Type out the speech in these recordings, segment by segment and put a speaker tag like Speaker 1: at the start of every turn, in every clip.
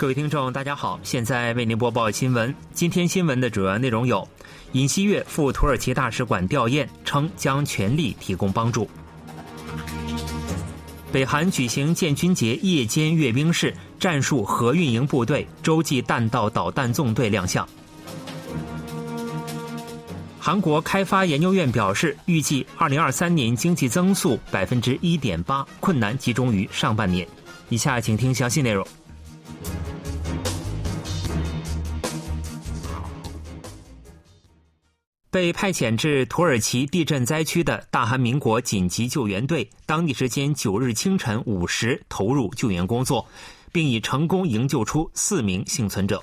Speaker 1: 各位听众，大家好，现在为您播报新闻。今天新闻的主要内容有：尹锡悦赴土耳其大使馆吊唁，称将全力提供帮助；北韩举行建军节夜间阅兵式，战术核运营部队洲际弹道导弹纵队亮相；韩国开发研究院表示，预计二零二三年经济增速百分之一点八，困难集中于上半年。以下请听详细内容。被派遣至土耳其地震灾区的大韩民国紧急救援队，当地时间九日清晨五时投入救援工作，并已成功营救出四名幸存者。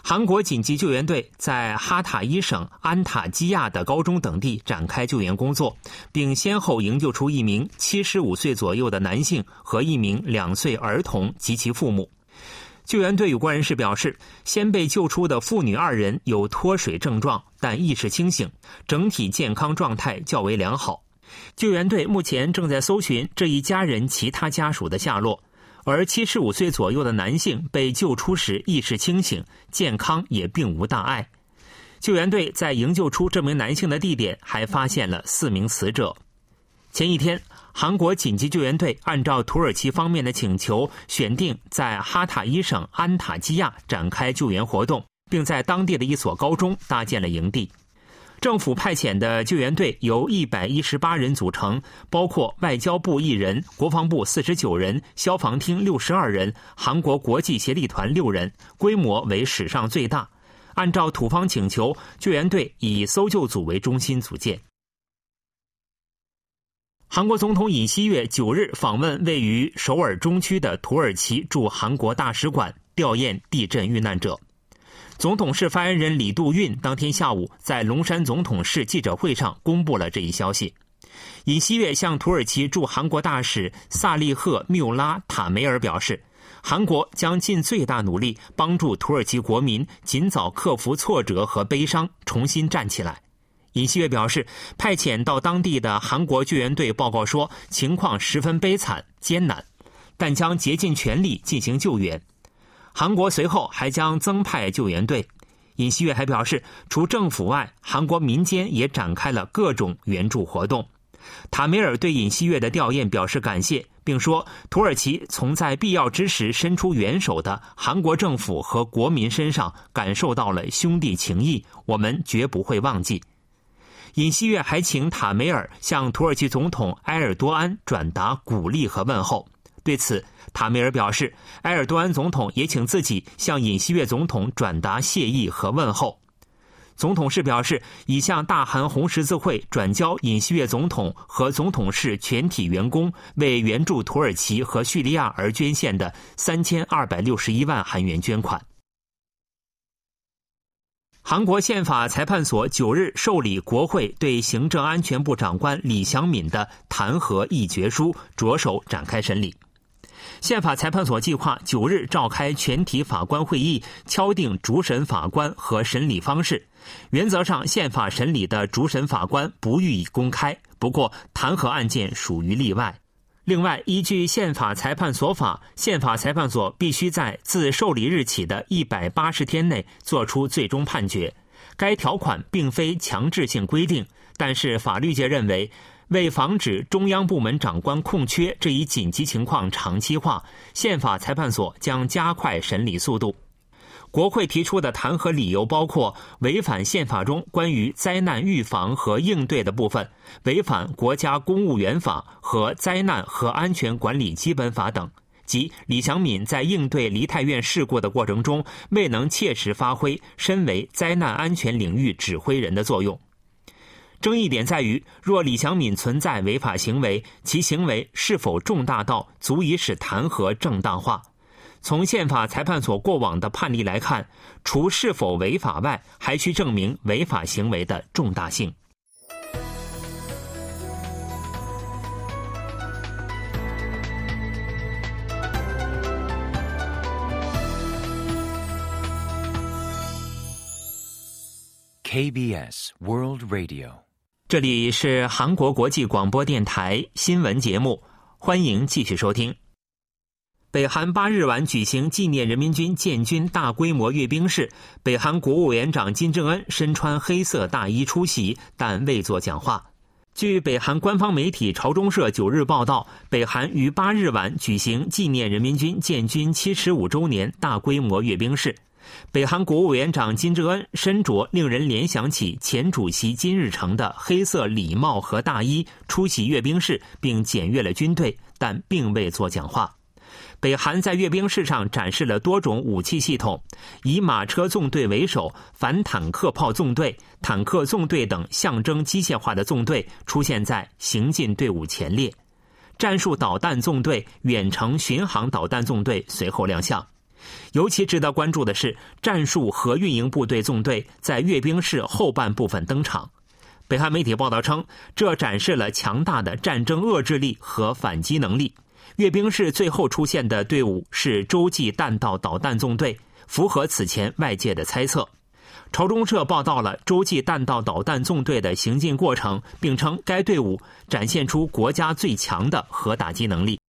Speaker 1: 韩国紧急救援队在哈塔伊省安塔基亚的高中等地展开救援工作，并先后营救出一名七十五岁左右的男性和一名两岁儿童及其父母。救援队有关人士表示，先被救出的父女二人有脱水症状，但意识清醒，整体健康状态较为良好。救援队目前正在搜寻这一家人其他家属的下落，而七十五岁左右的男性被救出时意识清醒，健康也并无大碍。救援队在营救出这名男性的地点还发现了四名死者。前一天。韩国紧急救援队按照土耳其方面的请求，选定在哈塔伊省安塔基亚展开救援活动，并在当地的一所高中搭建了营地。政府派遣的救援队由一百一十八人组成，包括外交部一人、国防部四十九人、消防厅六十二人、韩国国际协力团六人，规模为史上最大。按照土方请求，救援队以搜救组为中心组建。韩国总统尹锡悦九日访问位于首尔中区的土耳其驻韩国大使馆，吊唁地震遇难者。总统室发言人李杜运当天下午在龙山总统室记者会上公布了这一消息。尹锡悦向土耳其驻韩国大使萨利赫缪拉塔梅尔表示，韩国将尽最大努力帮助土耳其国民尽早克服挫折和悲伤，重新站起来。尹锡悦表示，派遣到当地的韩国救援队报告说，情况十分悲惨艰难，但将竭尽全力进行救援。韩国随后还将增派救援队。尹锡悦还表示，除政府外，韩国民间也展开了各种援助活动。塔梅尔对尹锡悦的吊唁表示感谢，并说，土耳其从在必要之时伸出援手的韩国政府和国民身上感受到了兄弟情谊，我们绝不会忘记。尹锡悦还请塔梅尔向土耳其总统埃尔多安转达鼓励和问候。对此，塔梅尔表示，埃尔多安总统也请自己向尹锡悦总统转达谢意和问候。总统室表示，已向大韩红十字会转交尹锡悦总统和总统室全体员工为援助土耳其和叙利亚而捐献的三千二百六十一万韩元捐款。韩国宪法裁判所九日受理国会对行政安全部长官李祥敏的弹劾议决书，着手展开审理。宪法裁判所计划九日召开全体法官会议，敲定主审法官和审理方式。原则上，宪法审理的主审法官不予以公开，不过弹劾案件属于例外。另外，依据宪法裁判所法，宪法裁判所必须在自受理日起的一百八十天内作出最终判决。该条款并非强制性规定，但是法律界认为，为防止中央部门长官空缺这一紧急情况长期化，宪法裁判所将加快审理速度。国会提出的弹劾理由包括违反宪法中关于灾难预防和应对的部分，违反国家公务员法和灾难和安全管理基本法等，即李祥敏在应对梨泰院事故的过程中未能切实发挥身为灾难安全领域指挥人的作用。争议点在于，若李祥敏存在违法行为，其行为是否重大到足以使弹劾正当化？从宪法裁判所过往的判例来看，除是否违法外，还需证明违法行为的重大性。
Speaker 2: KBS World Radio，
Speaker 1: 这里是韩国国际广播电台新闻节目，欢迎继续收听。北韩八日晚举行纪念人民军建军大规模阅兵式，北韩国务委员长金正恩身穿黑色大衣出席，但未作讲话。据北韩官方媒体朝中社九日报道，北韩于八日晚举行纪念人民军建军七十五周年大规模阅兵式。北韩国务委员长金正恩身着令人联想起前主席金日成的黑色礼帽和大衣出席阅兵式，并检阅了军队，但并未作讲话。北韩在阅兵式上展示了多种武器系统，以马车纵队为首，反坦克炮纵队、坦克纵队等象征机械化的纵队出现在行进队伍前列。战术导弹纵队、远程巡航导弹纵队随后亮相。尤其值得关注的是，战术核运营部队纵队在阅兵式后半部分登场。北韩媒体报道称，这展示了强大的战争遏制力和反击能力。阅兵式最后出现的队伍是洲际弹道导弹纵队，符合此前外界的猜测。朝中社报道了洲际弹道导弹纵队的行进过程，并称该队伍展现出国家最强的核打击能力。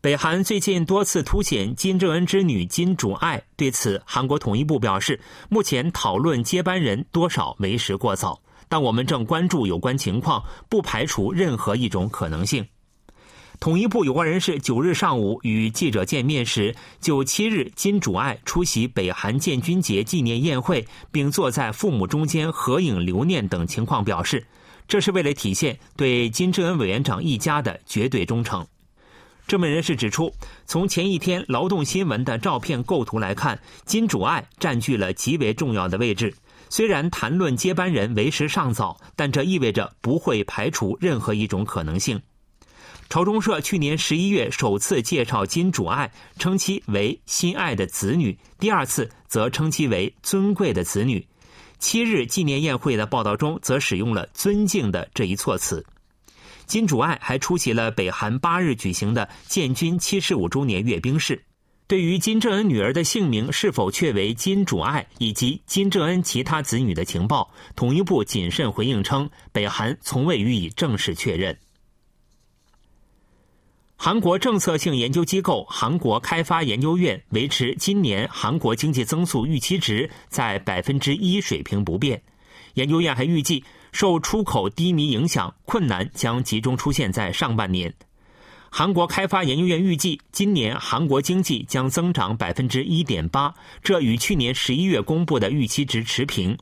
Speaker 1: 北韩最近多次凸显金正恩之女金主爱，对此，韩国统一部表示，目前讨论接班人多少为时过早，但我们正关注有关情况，不排除任何一种可能性。统一部有关人士九日上午与记者见面时，就七日金主爱出席北韩建军节纪念宴会，并坐在父母中间合影留念等情况表示，这是为了体现对金正恩委员长一家的绝对忠诚。这名人士指出，从前一天劳动新闻的照片构图来看，金主爱占据了极为重要的位置。虽然谈论接班人为时尚早，但这意味着不会排除任何一种可能性。朝中社去年十一月首次介绍金主爱，称其为心爱的子女；第二次则称其为尊贵的子女。七日纪念宴会的报道中则使用了“尊敬”的这一措辞。金主爱还出席了北韩八日举行的建军七十五周年阅兵式。对于金正恩女儿的姓名是否确为金主爱，以及金正恩其他子女的情报，统一部谨慎回应称，北韩从未予以正式确认。韩国政策性研究机构韩国开发研究院维持今年韩国经济增速预期值在百分之一水平不变。研究院还预计，受出口低迷影响，困难将集中出现在上半年。韩国开发研究院预计，今年韩国经济将增长百分之一点八，这与去年十一月公布的预期值持平。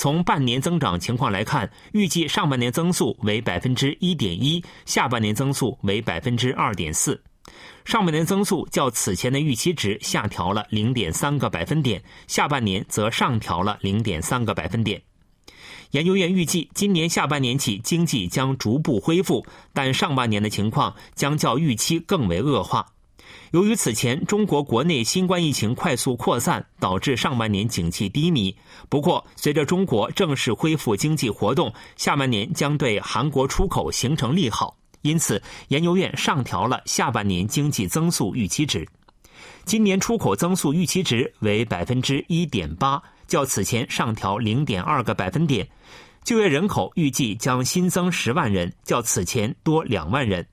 Speaker 1: 从半年增长情况来看，预计上半年增速为百分之一点一，下半年增速为百分之二点四。上半年增速较此前的预期值下调了零点三个百分点，下半年则上调了零点三个百分点。研究院预计，今年下半年起经济将逐步恢复，但上半年的情况将较预期更为恶化。由于此前中国国内新冠疫情快速扩散，导致上半年景气低迷。不过，随着中国正式恢复经济活动，下半年将对韩国出口形成利好。因此，研究院上调了下半年经济增速预期值。今年出口增速预期值为百分之一点八，较此前上调零点二个百分点。就业人口预计将新增十万人，较此前多两万人。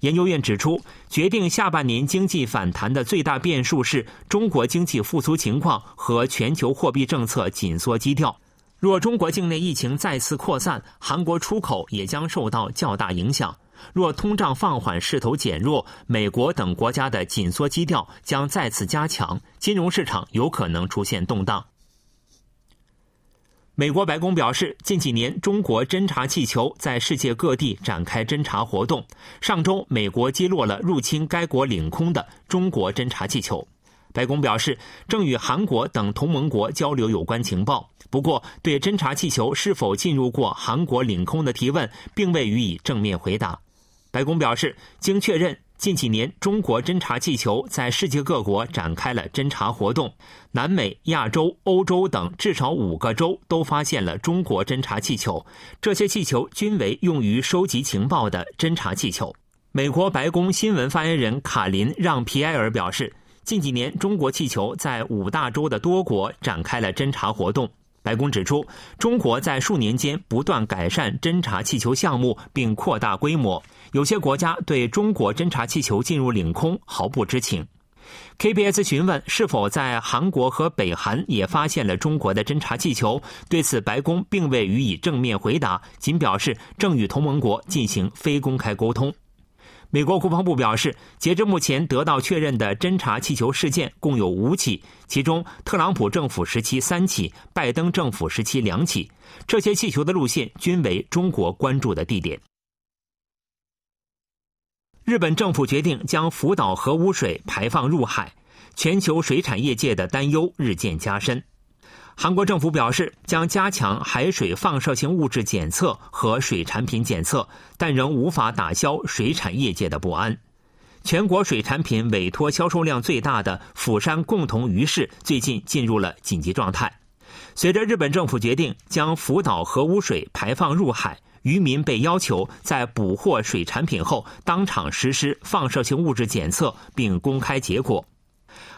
Speaker 1: 研究院指出，决定下半年经济反弹的最大变数是中国经济复苏情况和全球货币政策紧缩基调。若中国境内疫情再次扩散，韩国出口也将受到较大影响。若通胀放缓势头减弱，美国等国家的紧缩基调将再次加强，金融市场有可能出现动荡。美国白宫表示，近几年中国侦察气球在世界各地展开侦察活动。上周，美国击落了入侵该国领空的中国侦察气球。白宫表示，正与韩国等同盟国交流有关情报。不过，对侦察气球是否进入过韩国领空的提问，并未予以正面回答。白宫表示，经确认。近几年，中国侦察气球在世界各国展开了侦察活动，南美、亚洲、欧洲等至少五个州都发现了中国侦察气球。这些气球均为用于收集情报的侦察气球。美国白宫新闻发言人卡林让皮埃尔表示，近几年中国气球在五大洲的多国展开了侦察活动。白宫指出，中国在数年间不断改善侦察气球项目，并扩大规模。有些国家对中国侦察气球进入领空毫不知情。KBS 询问是否在韩国和北韩也发现了中国的侦察气球，对此白宫并未予以正面回答，仅表示正与同盟国进行非公开沟通。美国国防部表示，截至目前得到确认的侦察气球事件共有五起，其中特朗普政府时期三起，拜登政府时期两起。这些气球的路线均为中国关注的地点。日本政府决定将福岛核污水排放入海，全球水产业界的担忧日渐加深。韩国政府表示将加强海水放射性物质检测和水产品检测，但仍无法打消水产业界的不安。全国水产品委托销售量最大的釜山共同鱼市最近进入了紧急状态。随着日本政府决定将福岛核污水排放入海，渔民被要求在捕获水产品后当场实施放射性物质检测，并公开结果。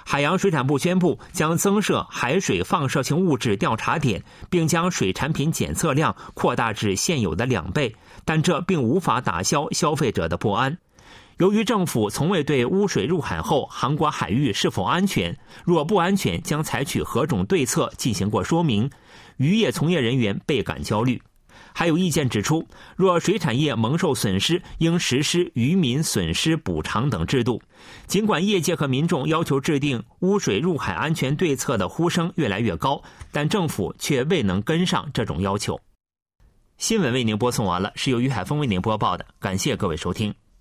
Speaker 1: 海洋水产部宣布将增设海水放射性物质调查点，并将水产品检测量扩大至现有的两倍，但这并无法打消消费者的不安。由于政府从未对污水入海后韩国海域是否安全、若不安全将采取何种对策进行过说明，渔业从业人员倍感焦虑。还有意见指出，若水产业蒙受损失，应实施渔民损失补偿等制度。尽管业界和民众要求制定污水入海安全对策的呼声越来越高，但政府却未能跟上这种要求。新闻为您播送完了，是由于海峰为您播报的，感谢各位收听。